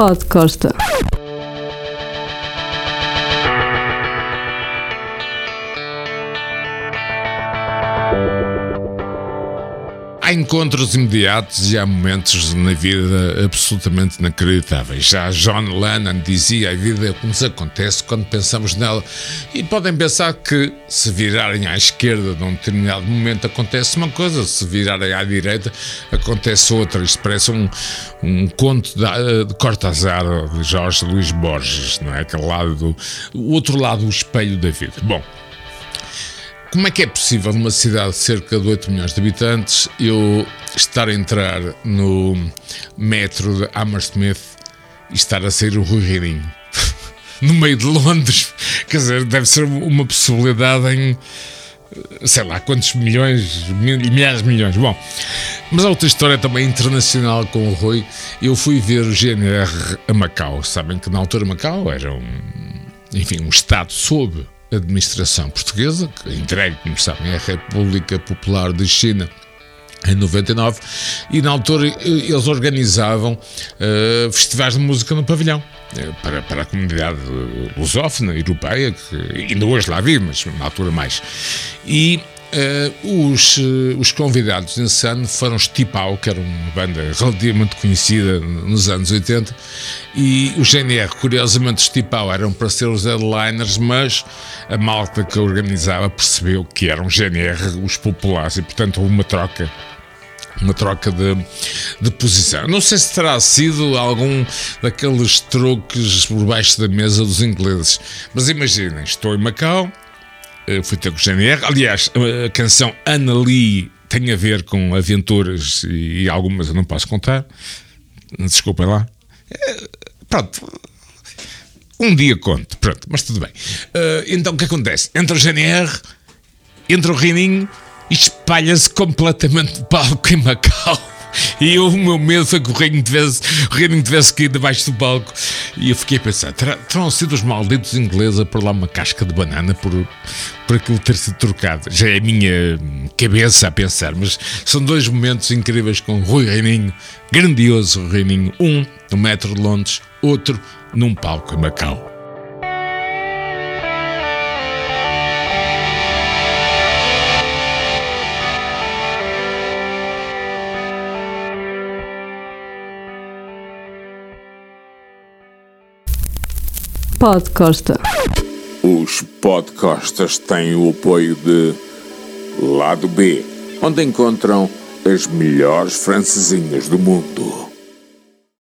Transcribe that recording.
Pode Costa. Encontros imediatos e há momentos na vida absolutamente inacreditáveis. Já John Lennon dizia: a vida é como se acontece quando pensamos nela. E podem pensar que se virarem à esquerda num determinado momento acontece uma coisa, se virarem à direita acontece outra. Isto parece um, um conto de, de Cortázar, de Jorge Luís Borges, não é? Aquele lado do. O outro lado, o espelho da vida. Bom. Como é que é possível numa cidade de cerca de 8 milhões de habitantes eu estar a entrar no metro de Hammersmith e estar a sair o Rui Reininho? no meio de Londres. Quer dizer, deve ser uma possibilidade em sei lá quantos milhões, milhares de milhões. Bom, mas há outra história também internacional com o Rui. Eu fui ver o GNR a Macau. Sabem que na altura Macau era um, enfim, um Estado sob administração portuguesa, que entregue, como sabem, à República Popular de China em 99, e na altura eles organizavam uh, festivais de música no pavilhão. Uh, para, para a comunidade lusófona, europeia, que ainda hoje lá vive, mas na altura mais. E Uh, os, uh, os convidados nesse ano foram os Tipau, que era uma banda relativamente conhecida nos anos 80, e o GNR, curiosamente, os Tipau eram para ser os headliners, mas a malta que organizava percebeu que eram GNR os populares, e portanto houve uma troca uma troca de, de posição. Não sei se terá sido algum daqueles trocos por baixo da mesa dos ingleses, mas imaginem, estou em Macau, eh, fui ter com o GNR. Aliás, a canção Ana Lee tem a ver com aventuras e algumas eu não posso contar. Desculpem lá. Eh, pronto. Um dia conto, pronto, mas tudo bem. Uh, então o que acontece? Entra o GNR, entra o Reininho e espalha-se completamente o palco em Macau. E eu, o meu medo foi que o reino tivesse, o reino tivesse caído debaixo do palco. E eu fiquei a pensar: terá, terão sido os malditos ingleses a pôr lá uma casca de banana por, por aquilo ter sido trocado? Já é a minha cabeça a pensar, mas são dois momentos incríveis com o Rui Reininho, grandioso Reininho. Um no metro de Londres, outro num palco em Macau. Pod Costa. Os podcastas têm o apoio de Lado B, onde encontram as melhores francesinhas do mundo.